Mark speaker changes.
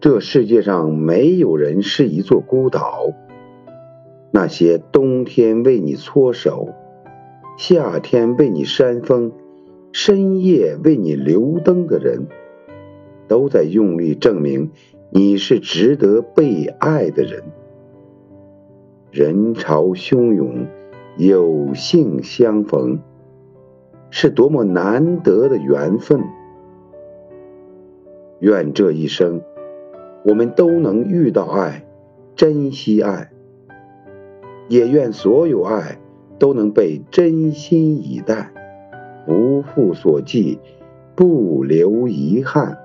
Speaker 1: 这世界上没有人是一座孤岛。那些冬天为你搓手，夏天为你扇风，深夜为你留灯的人，都在用力证明你是值得被爱的人。人潮汹涌，有幸相逢，是多么难得的缘分。愿这一生。我们都能遇到爱，珍惜爱，也愿所有爱都能被真心以待，不负所寄，不留遗憾。